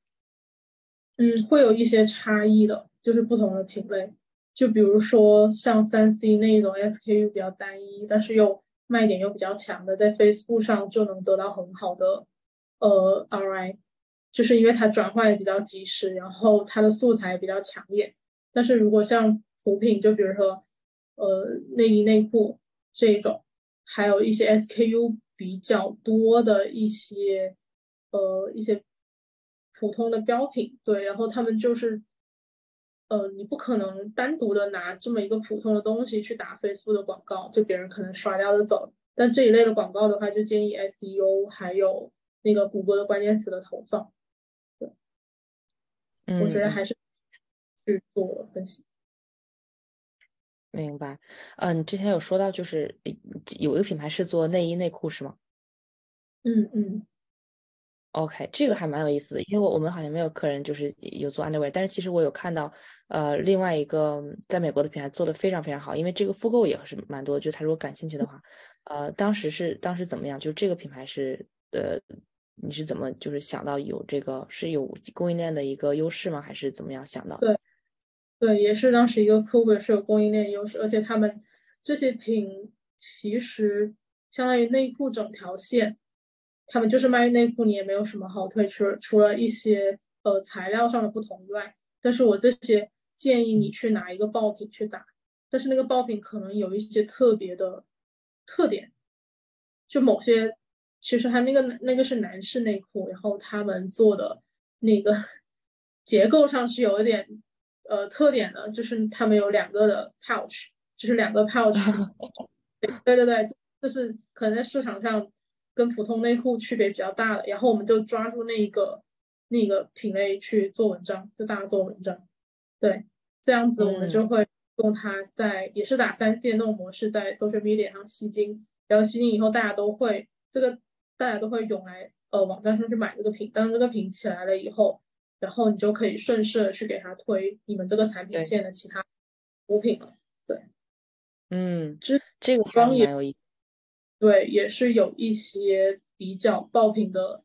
嗯，会有一些差异的，就是不同的品类，就比如说像三 C 那一种 SKU 比较单一，但是又卖点又比较强的，在 Facebook 上就能得到很好的呃 ROI，就是因为它转化也比较及时，然后它的素材也比较强烈。但是如果像补品，就比如说呃内衣内裤这一种，还有一些 SKU 比较多的一些呃一些普通的标品，对，然后他们就是呃你不可能单独的拿这么一个普通的东西去打 Facebook 的广告，就别人可能刷掉就走。但这一类的广告的话，就建议 SEO 还有那个谷歌的关键词的投放。对，嗯我觉得还是去做分析。明白。嗯，你之前有说到就是有一个品牌是做内衣内裤是吗？嗯嗯。OK，这个还蛮有意思的，因为我我们好像没有客人就是有做 underwear，但是其实我有看到呃另外一个在美国的品牌做的非常非常好，因为这个复购也是蛮多，就他如果感兴趣的话，呃当时是当时怎么样？就这个品牌是呃你是怎么就是想到有这个是有供应链的一个优势吗？还是怎么样想到？对对，也是当时一个客户是有供应链优势，而且他们这些品其实相当于内裤整条线。他们就是卖内裤，你也没有什么好推出，除了一些呃材料上的不同以外。但是我这些建议你去拿一个爆品去打，但是那个爆品可能有一些特别的特点，就某些其实它那个那个是男士内裤，然后他们做的那个结构上是有一点呃特点的，就是他们有两个的 pouch，就是两个 pouch，对对对，就是可能在市场上。跟普通内裤区别比较大的，然后我们就抓住那一个那个品类去做文章，就大家做文章，对，这样子我们就会用它在也是打三线那种模式，在 social media 上吸金，然后吸金以后大家都会这个大家都会涌来呃网站上去买这个品，当这个品起来了以后，然后你就可以顺势的去给他推你们这个产品线的其他补品了，对。嗯，这这个方也有意对，也是有一些比较爆品的，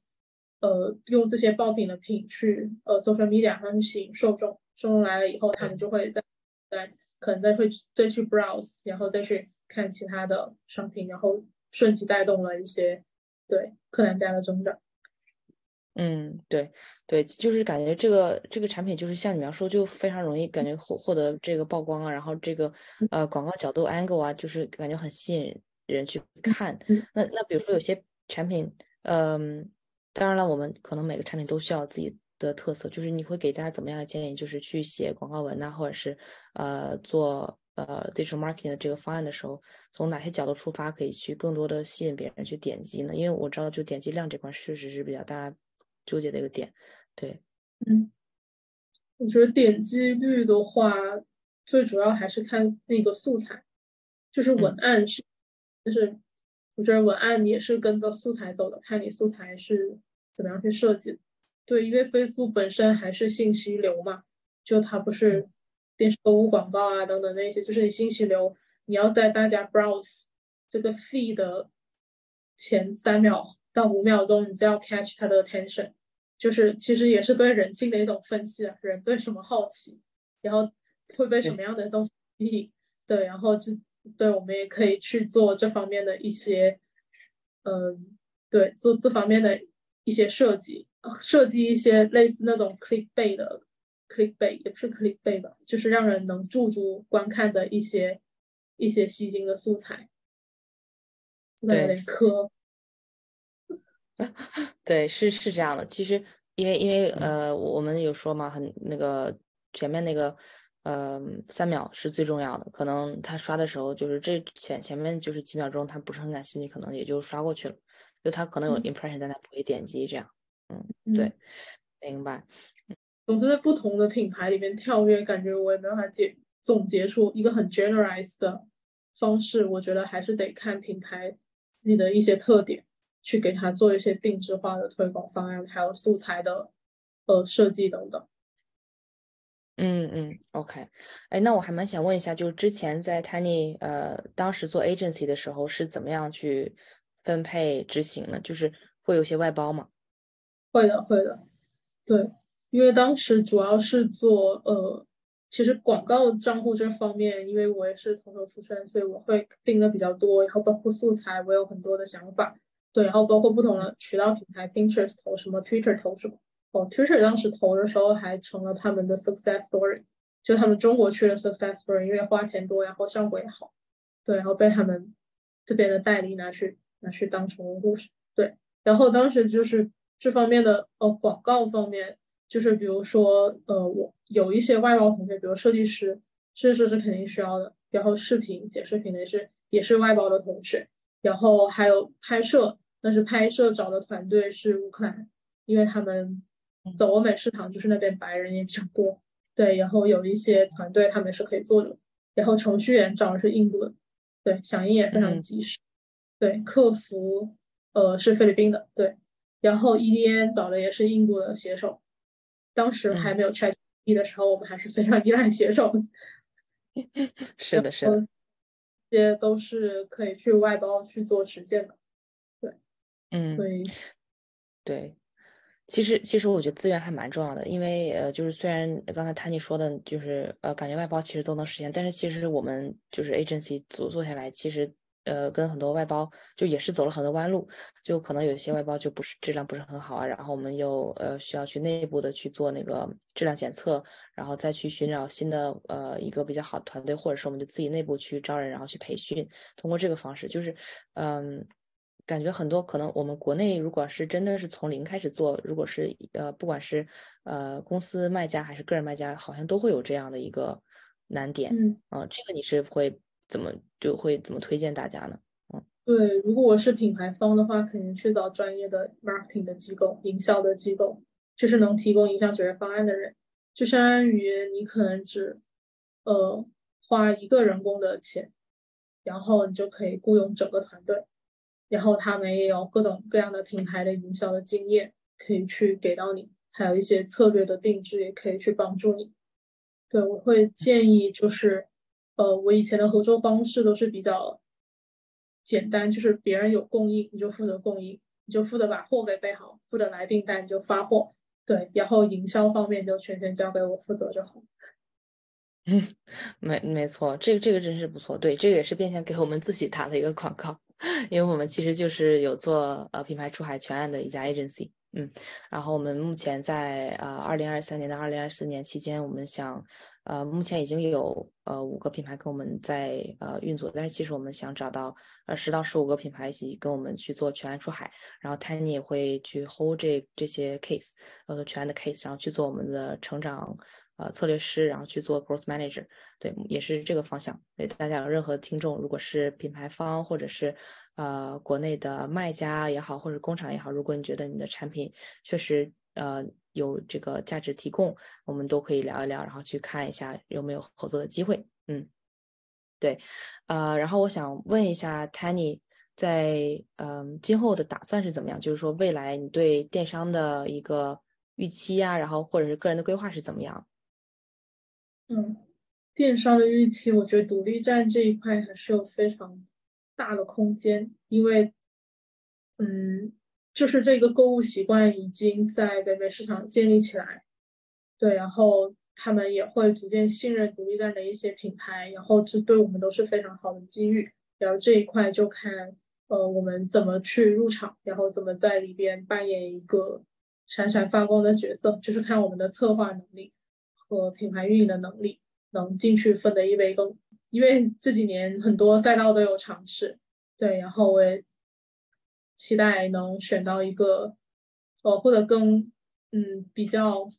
呃，用这些爆品的品去呃 social media 上去吸引受众，受众来了以后，他们就会再再可能再会再去 browse，然后再去看其他的商品，然后顺其带动了一些对客单价的增长。嗯，对对，就是感觉这个这个产品就是像你描述，就非常容易感觉获获得这个曝光啊，然后这个呃广告角度 angle 啊，就是感觉很吸引人去看。那那比如说有些产品，嗯，当然了，我们可能每个产品都需要自己的特色，就是你会给大家怎么样的建议？就是去写广告文呐，或者是呃做呃 digital marketing 的这个方案的时候，从哪些角度出发可以去更多的吸引别人去点击呢？因为我知道就点击量这块确实是比较大。纠结的一个点，对，嗯，我觉得点击率的话，最主要还是看那个素材，就是文案是，就是我觉得文案也是跟着素材走的，看你素材是怎么样去设计。对，因为 Facebook 本身还是信息流嘛，就它不是电视购物广告啊等等那些，就是你信息流，你要在大家 browse 这个 feed 的前三秒。到五秒钟，你就要 catch 他的 attention，就是其实也是对人性的一种分析啊，人对什么好奇，然后会被什么样的东西吸引，对，然后这对我们也可以去做这方面的一些，嗯，对，做这方面的一些设计，设计一些类似那种 click bait 的 click bait，也不是 click bait 吧，就是让人能驻足观看的一些一些吸睛的素材，有点磕。对，是是这样的。其实，因为因为呃，我们有说嘛，很那个前面那个呃三秒是最重要的。可能他刷的时候，就是这前前面就是几秒钟，他不是很感兴趣，可能也就刷过去了。就他可能有 impression，但他不会点击这样。嗯，对，明白。总是在不同的品牌里面跳跃，感觉我也没办法解总结出一个很 generalized 的方式。我觉得还是得看品牌自己的一些特点。去给他做一些定制化的推广方案，还有素材的呃设计等等。嗯嗯，OK，哎，那我还蛮想问一下，就是之前在 Tiny 呃当时做 agency 的时候是怎么样去分配执行的？就是会有些外包吗？会的会的，对，因为当时主要是做呃，其实广告账户这方面，因为我也是从头出身，所以我会定的比较多，然后包括素材，我有很多的想法。对，然后包括不同的渠道平台，Pinterest 投什么，Twitter 投什么。哦，Twitter 当时投的时候还成了他们的 success story，就他们中国区的 success story，因为花钱多，然后效果也好。对，然后被他们这边的代理拿去拿去当成功故事。对，然后当时就是这方面的呃广告方面，就是比如说呃我有一些外包同学，比如设计师，设计师是肯定需要的。然后视频剪视频的也是也是外包的同学，然后还有拍摄。但是拍摄找的团队是乌克兰，因为他们走欧美市场，就是那边白人也比较多。对，然后有一些团队他们是可以做的。然后程序员找的是印度的，对，响应也非常及时。对，客服呃是菲律宾的，对。然后 EDN 找的也是印度的写手。当时还没有 ChatGPT 的时候，我们还是非常依赖写手。是的，是的。这些都是可以去外包去做实现的。对嗯，所以，对，其实其实我觉得资源还蛮重要的，因为呃，就是虽然刚才 Tany 说的，就是呃，感觉外包其实都能实现，但是其实我们就是 agency 做做下来，其实呃，跟很多外包就也是走了很多弯路，就可能有些外包就不是质量不是很好啊，然后我们又呃需要去内部的去做那个质量检测，然后再去寻找新的呃一个比较好的团队，或者是我们就自己内部去招人，然后去培训，通过这个方式，就是嗯。感觉很多可能我们国内如果是真的是从零开始做，如果是呃不管是呃公司卖家还是个人卖家，好像都会有这样的一个难点。嗯，啊，这个你是会怎么就会怎么推荐大家呢？嗯，对，如果我是品牌方的话，肯定去找专业的 marketing 的机构、营销的机构，就是能提供营销解决方案的人，就相当于你可能只呃花一个人工的钱，然后你就可以雇佣整个团队。然后他们也有各种各样的品牌的营销的经验，可以去给到你，还有一些策略的定制也可以去帮助你。对，我会建议就是呃，我以前的合作方式都是比较简单，就是别人有供应你就负责供应，你就负责把货给备好，负责来订单你就发货，对，然后营销方面就全权交给我负责就好。嗯，没没错，这个这个真是不错，对，这个也是变相给我们自己打了一个广告，因为我们其实就是有做呃品牌出海全案的一家 agency，嗯，然后我们目前在呃二零二三年到二零二四年期间，我们想呃目前已经有呃五个品牌跟我们在呃运作，但是其实我们想找到呃十到十五个品牌一起跟我们去做全案出海，然后 Tiny 也会去 hold 这这些 case，呃全案的 case，然后去做我们的成长。呃，策略师，然后去做 growth manager，对，也是这个方向。对，大家有任何听众，如果是品牌方或者是呃国内的卖家也好，或者工厂也好，如果你觉得你的产品确实呃有这个价值提供，我们都可以聊一聊，然后去看一下有没有合作的机会。嗯，对，呃，然后我想问一下 Tany，在嗯今后的打算是怎么样？就是说未来你对电商的一个预期呀，然后或者是个人的规划是怎么样？嗯，电商的预期，我觉得独立站这一块还是有非常大的空间，因为，嗯，就是这个购物习惯已经在北美市场建立起来，对，然后他们也会逐渐信任独立站的一些品牌，然后这对我们都是非常好的机遇，然后这一块就看，呃，我们怎么去入场，然后怎么在里边扮演一个闪闪发光的角色，就是看我们的策划能力。和品牌运营的能力能进去分得一杯羹，因为这几年很多赛道都有尝试，对，然后我也期待能选到一个呃或者更嗯比较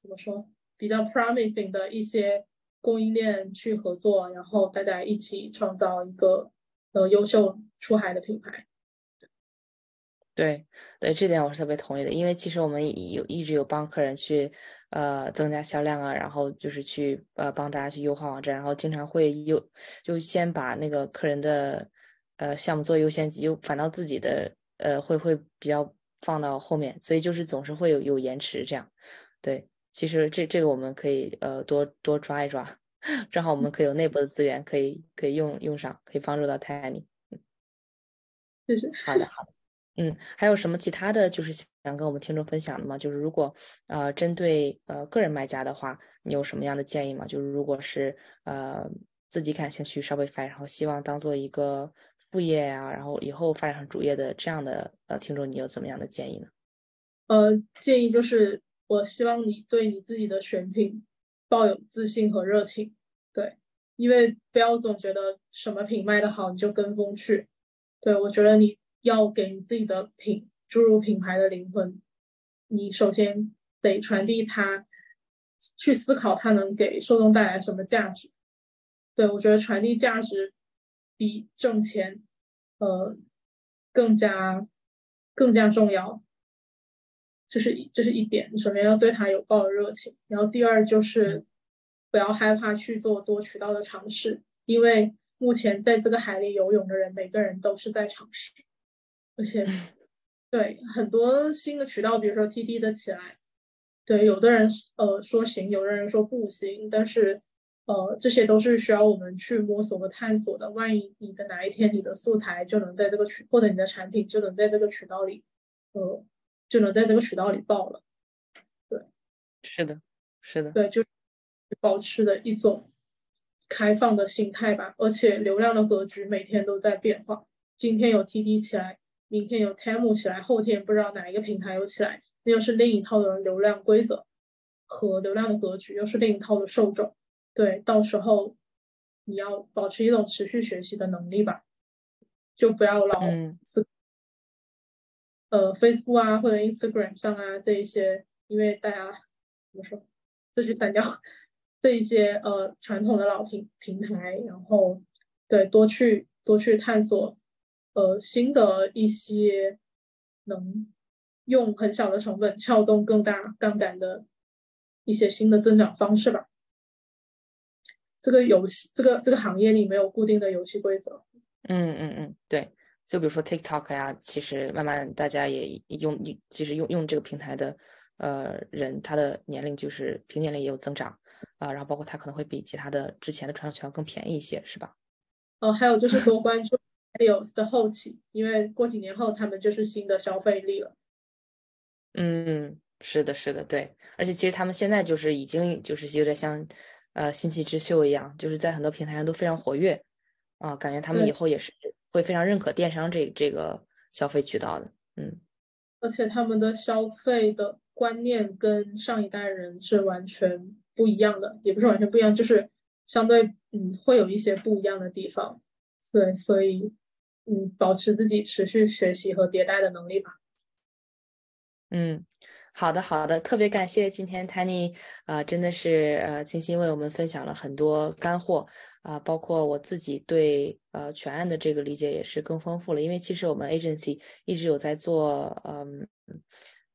怎么说比较 promising 的一些供应链去合作，然后大家一起创造一个呃优秀出海的品牌。对对，这点我是特别同意的，因为其实我们有一直有帮客人去。呃，增加销量啊，然后就是去呃帮大家去优化网站，然后经常会优就先把那个客人的呃项目做优先级，又反倒自己的呃会会比较放到后面，所以就是总是会有有延迟这样。对，其实这这个我们可以呃多多抓一抓，正好我们可以有内部的资源可以可以用用上，可以帮助到 Tiny。谢谢。好的好的。嗯，还有什么其他的就是想跟我们听众分享的吗？就是如果呃针对呃个人卖家的话，你有什么样的建议吗？就是如果是呃自己感兴趣稍微发然后希望当做一个副业呀，然后以后发展成主业的这样的呃听众，你有怎么样的建议呢？呃，建议就是我希望你对你自己的选品抱有自信和热情，对，因为不要总觉得什么品卖的好你就跟风去，对我觉得你。要给你自己的品注入品牌的灵魂，你首先得传递它，去思考它能给受众带来什么价值。对我觉得传递价值比挣钱，呃，更加更加重要。这是这是一点，首先要对它有抱有热情，然后第二就是不要害怕去做多渠道的尝试，因为目前在这个海里游泳的人，每个人都是在尝试。而且，对很多新的渠道，比如说 T T 的起来，对有的人呃说行，有的人说不行，但是呃这些都是需要我们去摸索和探索的。万一你的哪一天你的素材就能在这个渠，或者你的产品就能在这个渠道里，呃就能在这个渠道里爆了。对，是的，是的，对，就保持的一种开放的心态吧。而且流量的格局每天都在变化，今天有 T T 起来。明天有 Temu 起来，后天不知道哪一个平台又起来，那又是另一套的流量规则和流量的格局，又是另一套的受众。对，到时候你要保持一种持续学习的能力吧，就不要老呃 Facebook 啊或者 Instagram 上啊这一些，因为大家怎么说，这句删掉这一些呃传统的老平平台，然后对多去多去探索。呃，新的一些能用很小的成本撬动更大杠杆的一些新的增长方式吧。这个游戏，这个这个行业里没有固定的游戏规则。嗯嗯嗯，对，就比如说 TikTok 呀，其实慢慢大家也用，其实用用这个平台的呃人，他的年龄就是平年龄也有增长。啊，然后包括他可能会比其他的之前的传统渠道更便宜一些，是吧？哦，还有就是多关注的后期，因为过几年后他们就是新的消费力了。嗯，是的，是的，对，而且其实他们现在就是已经就是有点像呃新奇之秀一样，就是在很多平台上都非常活跃啊，感觉他们以后也是会非常认可电商这这个消费渠道的，嗯。而且他们的消费的观念跟上一代人是完全不一样的，也不是完全不一样，就是相对嗯会有一些不一样的地方，对，所以嗯保持自己持续学习和迭代的能力吧。嗯，好的好的，特别感谢今天 Tanny，啊，真的是呃精心为我们分享了很多干货啊，包括我自己对呃全案的这个理解也是更丰富了，因为其实我们 agency 一直有在做嗯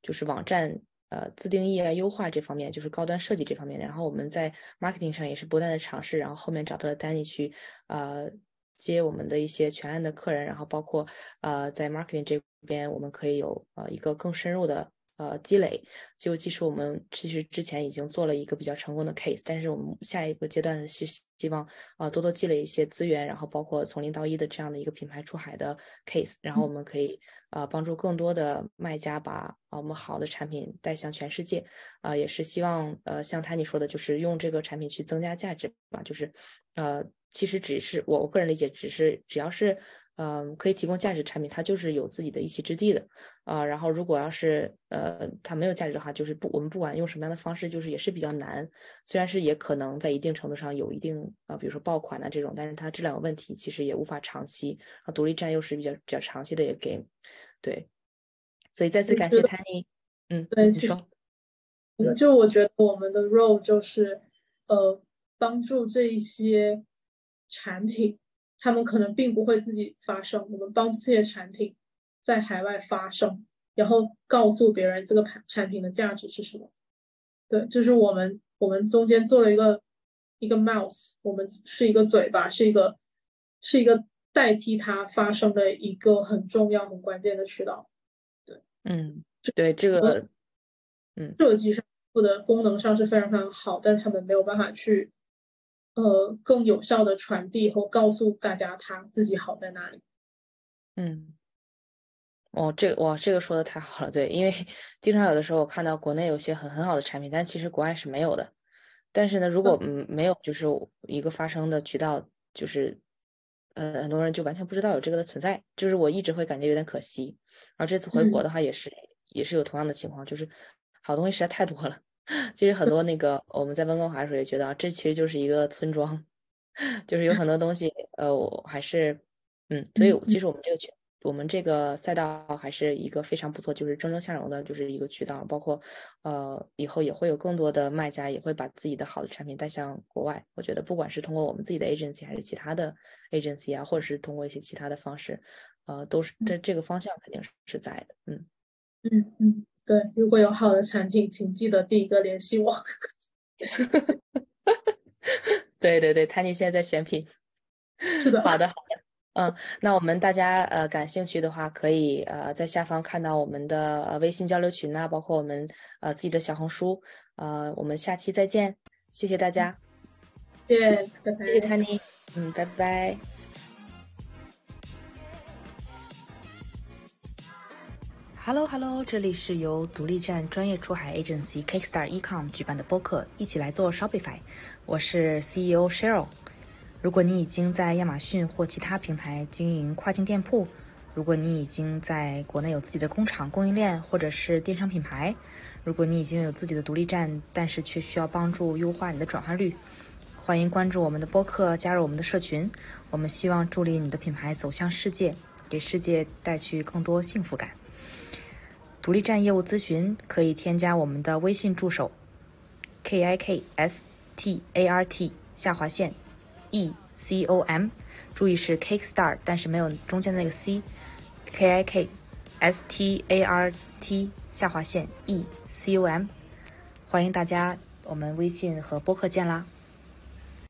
就是网站呃自定义啊优化这方面，就是高端设计这方面，然后我们在 marketing 上也是不断的尝试，然后后面找到了 Danny 去呃接我们的一些全案的客人，然后包括呃在 marketing 这边我们可以有呃一个更深入的。呃，积累。就即使我们其实之前已经做了一个比较成功的 case，但是我们下一个阶段是希望呃多多积累一些资源，然后包括从零到一的这样的一个品牌出海的 case，然后我们可以呃帮助更多的卖家把我们好的产品带向全世界，啊也是希望呃像他你说的，就是用这个产品去增加价值嘛，就是呃其实只是我我个人理解，只是只要是。嗯，可以提供价值产品，它就是有自己的一席之地的啊。然后如果要是呃它没有价值的话，就是不我们不管用什么样的方式，就是也是比较难。虽然是也可能在一定程度上有一定啊，比如说爆款啊这种，但是它质量有问题，其实也无法长期。啊，独立站又是比较比较长期的一个 game，对。所以再次感谢 Tiny，嗯，对，你说。就我觉得我们的 role 就是呃帮助这一些产品。他们可能并不会自己发声，我们帮助这些产品在海外发声，然后告诉别人这个产产品的价值是什么。对，就是我们我们中间做了一个一个 mouth，我们是一个嘴巴，是一个是一个代替它发声的一个很重要很关键的渠道。对，嗯，对这个，嗯，设计上或者功能上是非常非常好，但是他们没有办法去。呃，更有效的传递和告诉大家他自己好在哪里。嗯，哦，这个哇，这个说的太好了，对，因为 经常有的时候我看到国内有些很很好的产品，但其实国外是没有的。但是呢，如果嗯没有就是一个发声的渠道，就是呃很多人就完全不知道有这个的存在，就是我一直会感觉有点可惜。然后这次回国的话也是也是有同样的情况，就是好东西实在太多了。其实很多那个我们在温哥华的时候也觉得，这其实就是一个村庄，就是有很多东西，呃，我还是，嗯，所以其实我们这个渠，我们这个赛道还是一个非常不错，就是蒸蒸向荣的，就是一个渠道，包括呃以后也会有更多的卖家也会把自己的好的产品带向国外。我觉得不管是通过我们自己的 agency 还是其他的 agency 啊，或者是通过一些其他的方式，呃，都是这这个方向肯定是是在的，嗯，嗯嗯。对，如果有好的产品，请记得第一个联系我。对对对，Tiny 现在在选品。是的。好的好的，嗯，那我们大家呃感兴趣的话，可以呃在下方看到我们的微信交流群啊，包括我们呃自己的小红书，呃，我们下期再见，谢谢大家。谢谢，拜拜。谢谢 Tany 嗯，拜拜。Hello Hello，这里是由独立站专业出海 agency Kickstar Ecom 举办的播客，一起来做 Shopify。我是 CEO Cheryl。如果你已经在亚马逊或其他平台经营跨境店铺，如果你已经在国内有自己的工厂、供应链或者是电商品牌，如果你已经有自己的独立站，但是却需要帮助优化你的转化率，欢迎关注我们的播客，加入我们的社群。我们希望助力你的品牌走向世界，给世界带去更多幸福感。独立站业务咨询可以添加我们的微信助手 k i k s t a r t 下划线 e c o m，注意是 kick star 但是没有中间那个 c k i k s t a r t 下划线 e c o m，欢迎大家，我们微信和播客见啦。